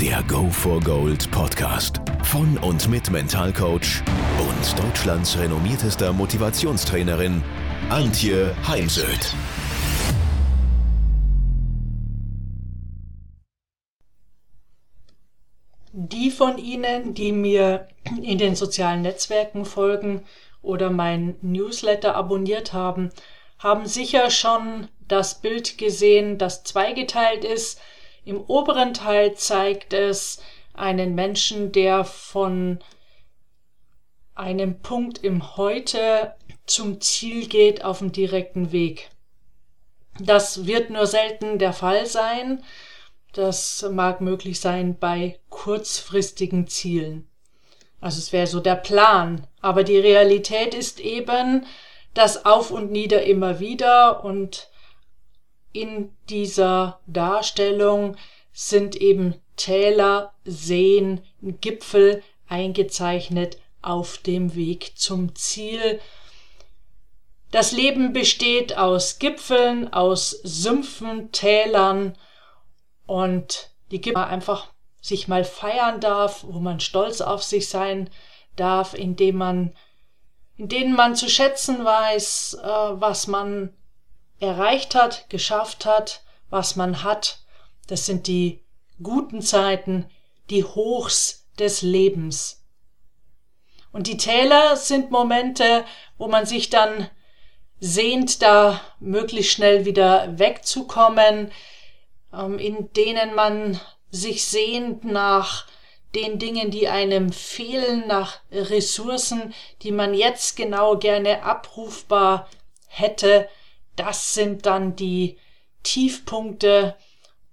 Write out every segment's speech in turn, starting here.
Der Go for Gold Podcast von und mit Mentalcoach und Deutschlands renommiertester Motivationstrainerin Antje Heimsöth. Die von Ihnen, die mir in den sozialen Netzwerken folgen oder mein Newsletter abonniert haben, haben sicher schon das Bild gesehen, das zweigeteilt ist. Im oberen Teil zeigt es einen Menschen, der von einem Punkt im Heute zum Ziel geht auf dem direkten Weg. Das wird nur selten der Fall sein. Das mag möglich sein bei kurzfristigen Zielen. Also es wäre so der Plan. Aber die Realität ist eben das Auf und Nieder immer wieder und in dieser Darstellung sind eben Täler, Seen, Gipfel eingezeichnet auf dem Weg zum Ziel. Das Leben besteht aus Gipfeln, aus Sümpfen, Tälern und die Gipfel einfach sich mal feiern darf, wo man stolz auf sich sein darf, indem man, in denen man zu schätzen weiß, äh, was man erreicht hat, geschafft hat, was man hat. Das sind die guten Zeiten, die Hochs des Lebens. Und die Täler sind Momente, wo man sich dann sehnt, da möglichst schnell wieder wegzukommen, ähm, in denen man sich sehnt nach den Dingen, die einem fehlen, nach Ressourcen, die man jetzt genau gerne abrufbar hätte. Das sind dann die Tiefpunkte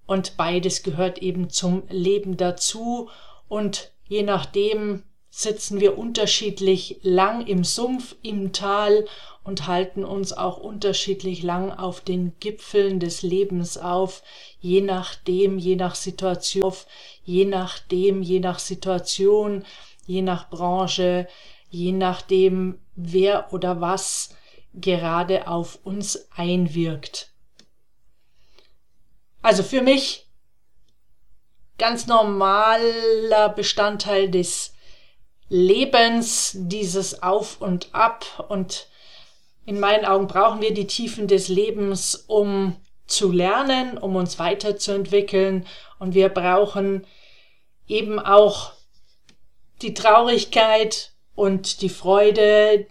und beides gehört eben zum Leben dazu. Und je nachdem sitzen wir unterschiedlich lang im Sumpf, im Tal und halten uns auch unterschiedlich lang auf den Gipfeln des Lebens auf, je nachdem, je nach Situation, je nachdem, je nach Situation, je nach Branche, je nachdem, wer oder was gerade auf uns einwirkt. Also für mich ganz normaler Bestandteil des Lebens, dieses Auf und Ab und in meinen Augen brauchen wir die Tiefen des Lebens, um zu lernen, um uns weiterzuentwickeln und wir brauchen eben auch die Traurigkeit und die Freude,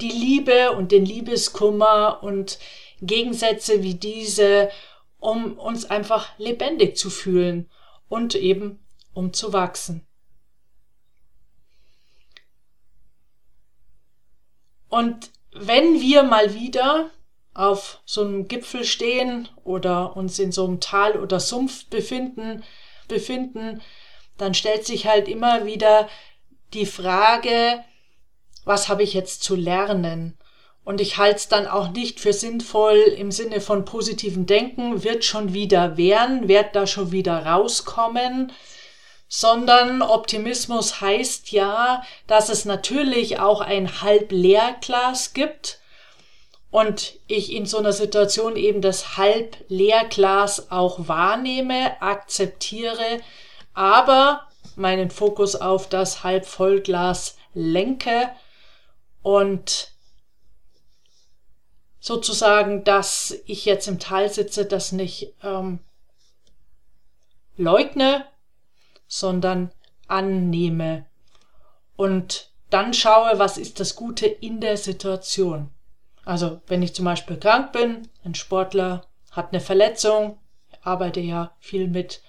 die Liebe und den Liebeskummer und Gegensätze wie diese, um uns einfach lebendig zu fühlen und eben um zu wachsen. Und wenn wir mal wieder auf so einem Gipfel stehen oder uns in so einem Tal oder Sumpf befinden, befinden, dann stellt sich halt immer wieder die Frage, was habe ich jetzt zu lernen? Und ich halte es dann auch nicht für sinnvoll im Sinne von positiven Denken, wird schon wieder werden, wird da schon wieder rauskommen, sondern Optimismus heißt ja, dass es natürlich auch ein Halbleerglas gibt und ich in so einer Situation eben das Halbleerglas auch wahrnehme, akzeptiere, aber meinen Fokus auf das Halbvollglas lenke und sozusagen, dass ich jetzt im Tal sitze, das nicht ähm, leugne, sondern annehme und dann schaue, was ist das Gute in der Situation. Also wenn ich zum Beispiel krank bin, ein Sportler hat eine Verletzung, arbeite ja viel mit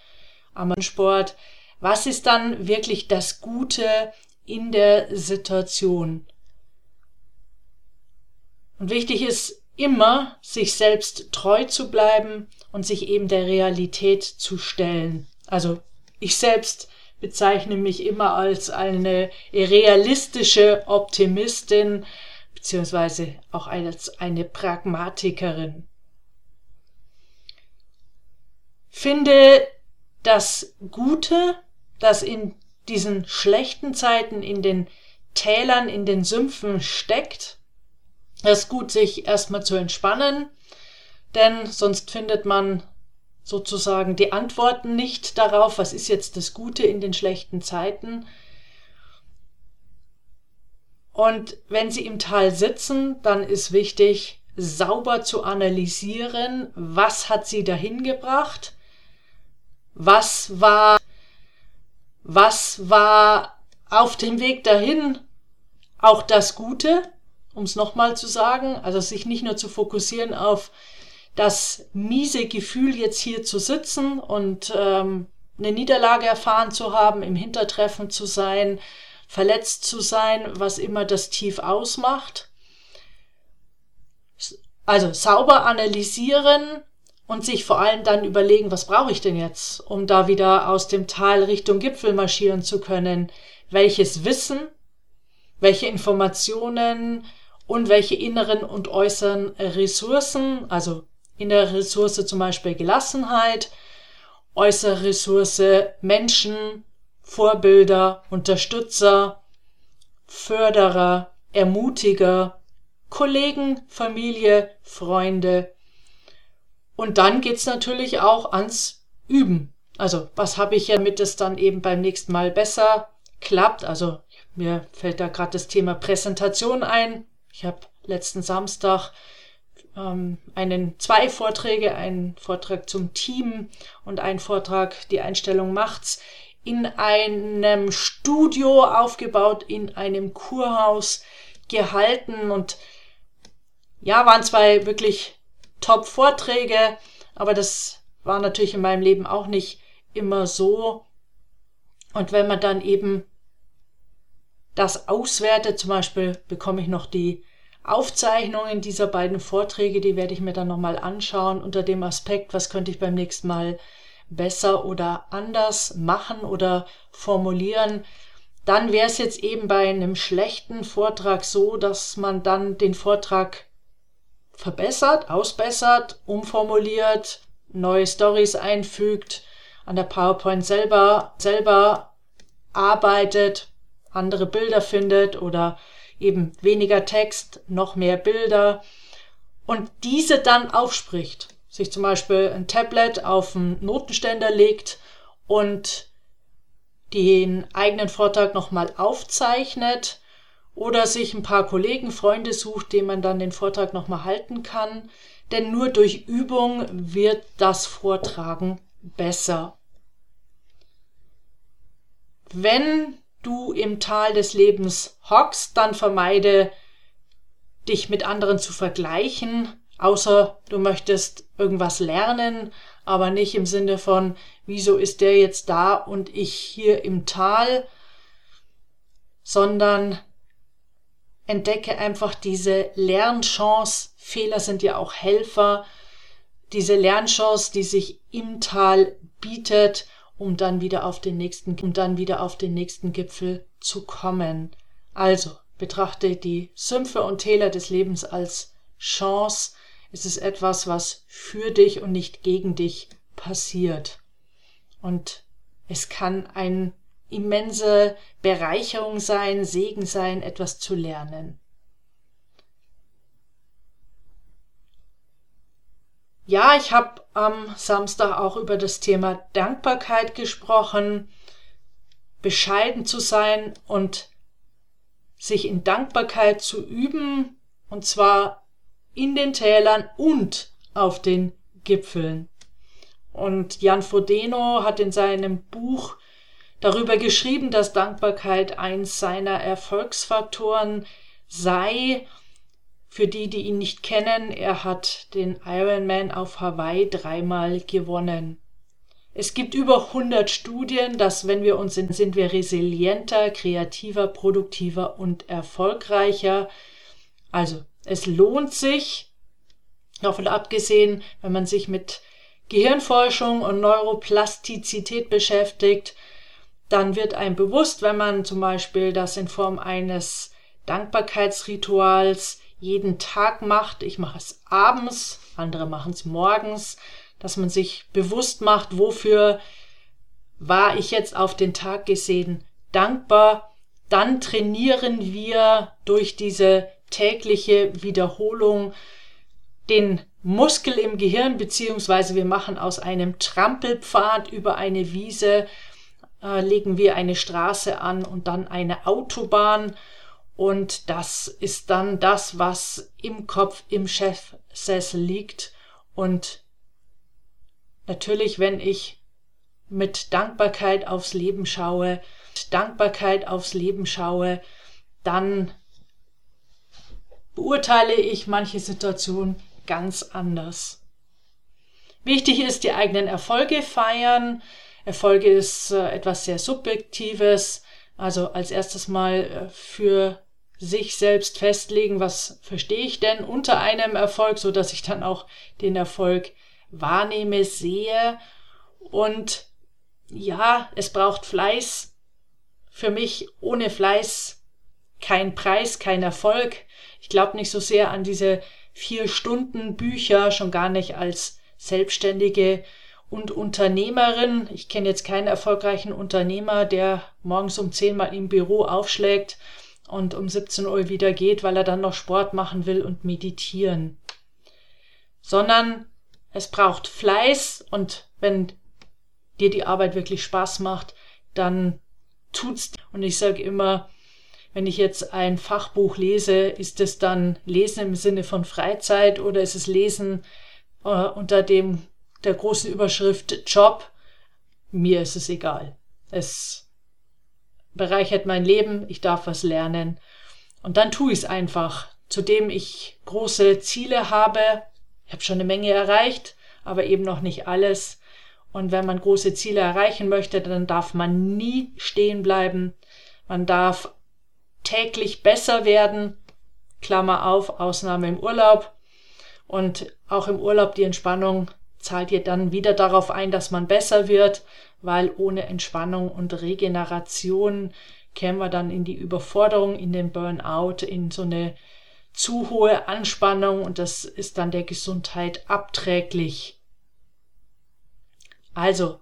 am Sport, was ist dann wirklich das Gute in der Situation? Und wichtig ist immer, sich selbst treu zu bleiben und sich eben der Realität zu stellen. Also ich selbst bezeichne mich immer als eine realistische Optimistin, beziehungsweise auch als eine Pragmatikerin. Finde das Gute, das in diesen schlechten Zeiten, in den Tälern, in den Sümpfen steckt. Es ist gut, sich erstmal zu entspannen, denn sonst findet man sozusagen die Antworten nicht darauf, was ist jetzt das Gute in den schlechten Zeiten. Und wenn Sie im Tal sitzen, dann ist wichtig, sauber zu analysieren, was hat Sie dahin gebracht, was war, was war auf dem Weg dahin auch das Gute, um es nochmal zu sagen, also sich nicht nur zu fokussieren auf das miese Gefühl, jetzt hier zu sitzen und ähm, eine Niederlage erfahren zu haben, im Hintertreffen zu sein, verletzt zu sein, was immer das Tief ausmacht. Also sauber analysieren und sich vor allem dann überlegen, was brauche ich denn jetzt, um da wieder aus dem Tal Richtung Gipfel marschieren zu können? Welches Wissen, welche Informationen und welche inneren und äußeren Ressourcen, also innere Ressource zum Beispiel Gelassenheit, äußere Ressource Menschen, Vorbilder, Unterstützer, Förderer, Ermutiger, Kollegen, Familie, Freunde. Und dann geht's natürlich auch ans Üben. Also, was habe ich, damit es dann eben beim nächsten Mal besser klappt? Also, mir fällt da gerade das Thema Präsentation ein. Ich habe letzten Samstag ähm, einen zwei Vorträge, einen Vortrag zum Team und einen Vortrag die Einstellung macht's in einem Studio aufgebaut, in einem Kurhaus gehalten und ja, waren zwei wirklich top Vorträge, aber das war natürlich in meinem Leben auch nicht immer so. Und wenn man dann eben das auswertet, zum Beispiel bekomme ich noch die Aufzeichnungen dieser beiden Vorträge, die werde ich mir dann nochmal anschauen unter dem Aspekt, was könnte ich beim nächsten Mal besser oder anders machen oder formulieren. Dann wäre es jetzt eben bei einem schlechten Vortrag so, dass man dann den Vortrag verbessert, ausbessert, umformuliert, neue Stories einfügt, an der PowerPoint selber, selber arbeitet, andere Bilder findet oder eben weniger Text, noch mehr Bilder und diese dann aufspricht. Sich zum Beispiel ein Tablet auf einen Notenständer legt und den eigenen Vortrag nochmal aufzeichnet oder sich ein paar Kollegen, Freunde sucht, denen man dann den Vortrag nochmal halten kann. Denn nur durch Übung wird das Vortragen besser. Wenn du im Tal des Lebens hockst, dann vermeide dich mit anderen zu vergleichen, außer du möchtest irgendwas lernen, aber nicht im Sinne von, wieso ist der jetzt da und ich hier im Tal, sondern entdecke einfach diese Lernchance. Fehler sind ja auch Helfer. Diese Lernchance, die sich im Tal bietet um dann wieder auf den nächsten, um dann wieder auf den nächsten Gipfel zu kommen. Also betrachte die Sümpfe und Täler des Lebens als Chance. Es ist etwas, was für dich und nicht gegen dich passiert. Und es kann eine immense Bereicherung sein, Segen sein, etwas zu lernen. Ja, ich habe am Samstag auch über das Thema Dankbarkeit gesprochen, bescheiden zu sein und sich in Dankbarkeit zu üben, und zwar in den Tälern und auf den Gipfeln. Und Jan Frodeno hat in seinem Buch darüber geschrieben, dass Dankbarkeit eins seiner Erfolgsfaktoren sei für die, die ihn nicht kennen, er hat den Ironman auf Hawaii dreimal gewonnen. Es gibt über 100 Studien, dass wenn wir uns sind, sind wir resilienter, kreativer, produktiver und erfolgreicher. Also, es lohnt sich, davon abgesehen, wenn man sich mit Gehirnforschung und Neuroplastizität beschäftigt, dann wird einem bewusst, wenn man zum Beispiel das in Form eines Dankbarkeitsrituals jeden Tag macht. Ich mache es abends, andere machen es morgens, dass man sich bewusst macht, wofür war ich jetzt auf den Tag gesehen dankbar. Dann trainieren wir durch diese tägliche Wiederholung den Muskel im Gehirn, beziehungsweise wir machen aus einem Trampelpfad über eine Wiese, äh, legen wir eine Straße an und dann eine Autobahn. Und das ist dann das, was im Kopf im Chefsessel liegt. Und natürlich, wenn ich mit Dankbarkeit aufs Leben schaue, Dankbarkeit aufs Leben schaue, dann beurteile ich manche Situationen ganz anders. Wichtig ist, die eigenen Erfolge feiern. Erfolge ist äh, etwas sehr Subjektives. Also als erstes mal äh, für sich selbst festlegen, was verstehe ich denn unter einem Erfolg, so dass ich dann auch den Erfolg wahrnehme, sehe. Und ja, es braucht Fleiß. Für mich ohne Fleiß kein Preis, kein Erfolg. Ich glaube nicht so sehr an diese vier Stunden Bücher, schon gar nicht als Selbstständige und Unternehmerin. Ich kenne jetzt keinen erfolgreichen Unternehmer, der morgens um zehn mal im Büro aufschlägt und um 17 Uhr wieder geht, weil er dann noch Sport machen will und meditieren. Sondern es braucht Fleiß und wenn dir die Arbeit wirklich Spaß macht, dann tut's. Und ich sage immer, wenn ich jetzt ein Fachbuch lese, ist es dann Lesen im Sinne von Freizeit oder ist es Lesen äh, unter dem der großen Überschrift Job? Mir ist es egal. Es bereichert mein Leben, ich darf was lernen und dann tue ich es einfach. Zudem ich große Ziele habe, ich habe schon eine Menge erreicht, aber eben noch nicht alles. Und wenn man große Ziele erreichen möchte, dann darf man nie stehen bleiben. Man darf täglich besser werden. Klammer auf, Ausnahme im Urlaub. Und auch im Urlaub die Entspannung zahlt ihr dann wieder darauf ein, dass man besser wird, weil ohne Entspannung und Regeneration kämen wir dann in die Überforderung, in den Burnout, in so eine zu hohe Anspannung und das ist dann der Gesundheit abträglich. Also,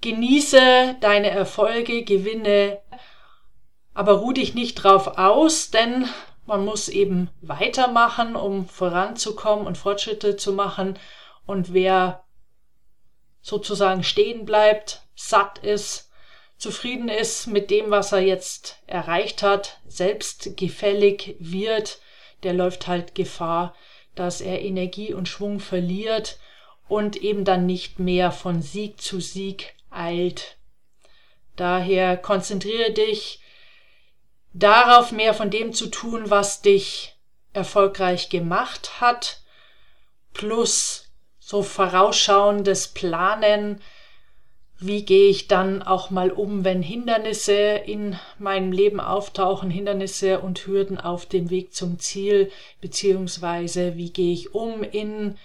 genieße deine Erfolge, gewinne, aber ruh dich nicht drauf aus, denn man muss eben weitermachen, um voranzukommen und Fortschritte zu machen. Und wer sozusagen stehen bleibt, satt ist, zufrieden ist mit dem, was er jetzt erreicht hat, selbstgefällig wird, der läuft halt Gefahr, dass er Energie und Schwung verliert und eben dann nicht mehr von Sieg zu Sieg eilt. Daher konzentriere dich darauf, mehr von dem zu tun, was dich erfolgreich gemacht hat, plus so vorausschauendes Planen, wie gehe ich dann auch mal um, wenn Hindernisse in meinem Leben auftauchen, Hindernisse und Hürden auf dem Weg zum Ziel, beziehungsweise wie gehe ich um in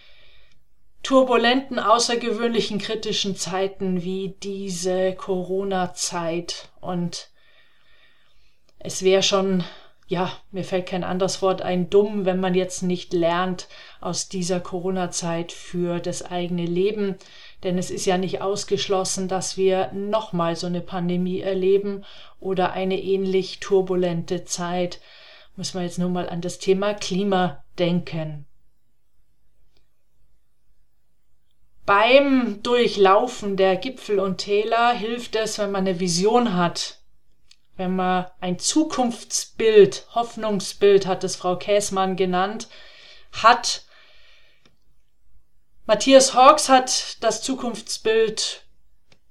turbulenten, außergewöhnlichen, kritischen Zeiten wie diese Corona-Zeit. Und es wäre schon, ja, mir fällt kein anderes Wort ein, dumm, wenn man jetzt nicht lernt aus dieser Corona-Zeit für das eigene Leben. Denn es ist ja nicht ausgeschlossen, dass wir nochmal so eine Pandemie erleben oder eine ähnlich turbulente Zeit. Müssen wir jetzt nur mal an das Thema Klima denken. Beim Durchlaufen der Gipfel und Täler hilft es, wenn man eine Vision hat, wenn man ein Zukunftsbild, Hoffnungsbild hat es Frau Käßmann genannt, hat. Matthias Hawks hat das Zukunftsbild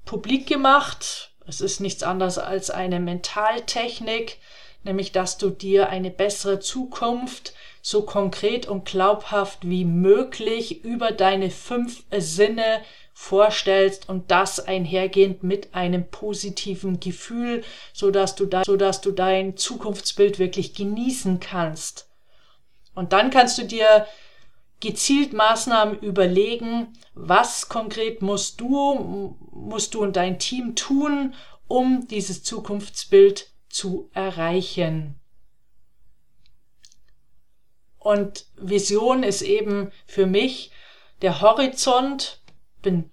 publik gemacht. Es ist nichts anderes als eine Mentaltechnik, nämlich dass du dir eine bessere Zukunft so konkret und glaubhaft wie möglich über deine fünf Sinne vorstellst und das einhergehend mit einem positiven Gefühl, so dass du so dass du dein Zukunftsbild wirklich genießen kannst. Und dann kannst du dir gezielt Maßnahmen überlegen, was konkret musst du, musst du und dein Team tun, um dieses Zukunftsbild zu erreichen. Und Vision ist eben für mich der Horizont. Bin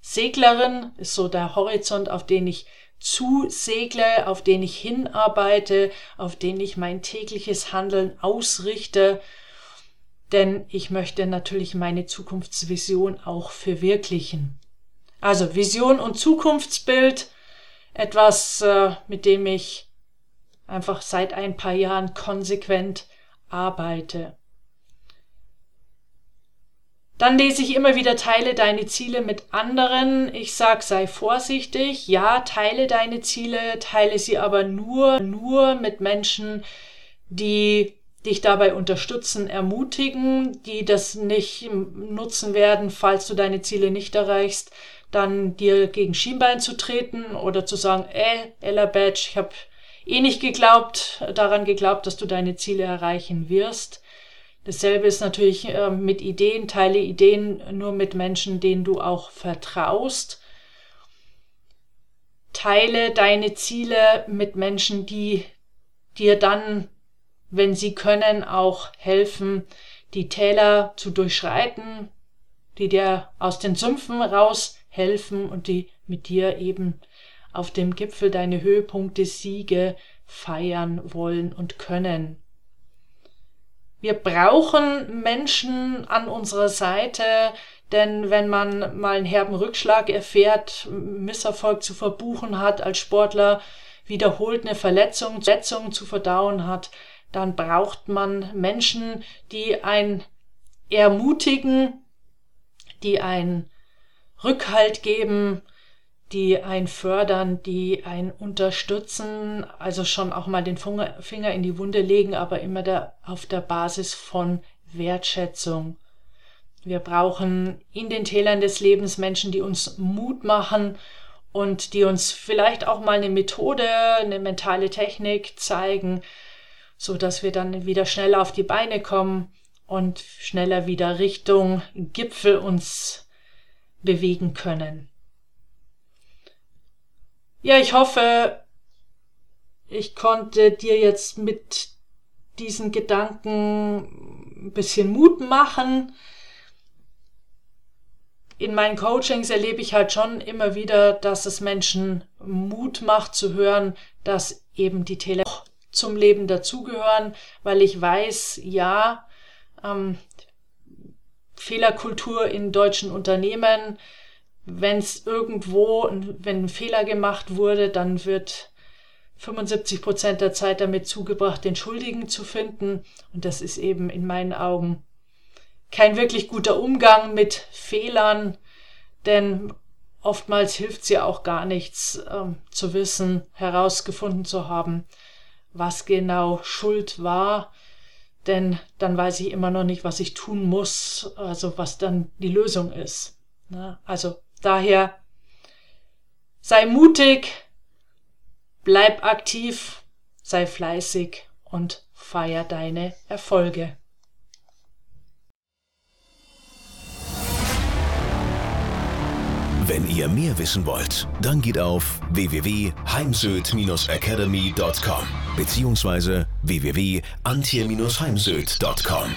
Seglerin, ist so der Horizont, auf den ich zusegle, auf den ich hinarbeite, auf den ich mein tägliches Handeln ausrichte. Denn ich möchte natürlich meine Zukunftsvision auch verwirklichen. Also Vision und Zukunftsbild, etwas, äh, mit dem ich einfach seit ein paar Jahren konsequent arbeite. Dann lese ich immer wieder, teile deine Ziele mit anderen. Ich sag, sei vorsichtig. Ja, teile deine Ziele, teile sie aber nur, nur mit Menschen, die dich dabei unterstützen, ermutigen, die das nicht nutzen werden, falls du deine Ziele nicht erreichst, dann dir gegen Schienbein zu treten oder zu sagen, äh, Ella Badge, ich habe eh nicht geglaubt, daran geglaubt, dass du deine Ziele erreichen wirst. Dasselbe ist natürlich äh, mit Ideen, teile Ideen nur mit Menschen, denen du auch vertraust. Teile deine Ziele mit Menschen, die dir dann, wenn sie können, auch helfen, die Täler zu durchschreiten, die dir aus den Sümpfen raushelfen und die mit dir eben auf dem Gipfel deine Höhepunkte, Siege feiern wollen und können. Wir brauchen Menschen an unserer Seite, denn wenn man mal einen herben Rückschlag erfährt, Misserfolg zu verbuchen hat als Sportler, wiederholt eine Verletzung, Verletzung zu verdauen hat, dann braucht man Menschen, die ein ermutigen, die einen Rückhalt geben, die ein fördern, die ein unterstützen, also schon auch mal den Finger in die Wunde legen, aber immer der, auf der Basis von Wertschätzung. Wir brauchen in den Tälern des Lebens Menschen, die uns Mut machen und die uns vielleicht auch mal eine Methode, eine mentale Technik zeigen, so dass wir dann wieder schneller auf die Beine kommen und schneller wieder Richtung Gipfel uns bewegen können. Ja, ich hoffe, ich konnte dir jetzt mit diesen Gedanken ein bisschen Mut machen. In meinen Coachings erlebe ich halt schon immer wieder, dass es Menschen Mut macht zu hören, dass eben die Tele zum Leben dazugehören, weil ich weiß, ja, ähm, Fehlerkultur in deutschen Unternehmen, wenn es irgendwo, wenn ein Fehler gemacht wurde, dann wird 75 Prozent der Zeit damit zugebracht, den Schuldigen zu finden. Und das ist eben in meinen Augen kein wirklich guter Umgang mit Fehlern, denn oftmals hilft es ja auch gar nichts äh, zu wissen, herausgefunden zu haben, was genau Schuld war, denn dann weiß ich immer noch nicht, was ich tun muss, also was dann die Lösung ist. Ne? Also Daher sei mutig, bleib aktiv, sei fleißig und feier deine Erfolge. Wenn ihr mehr wissen wollt, dann geht auf www.heimsöd-academy.com bzw. www.antje-heimsöd.com.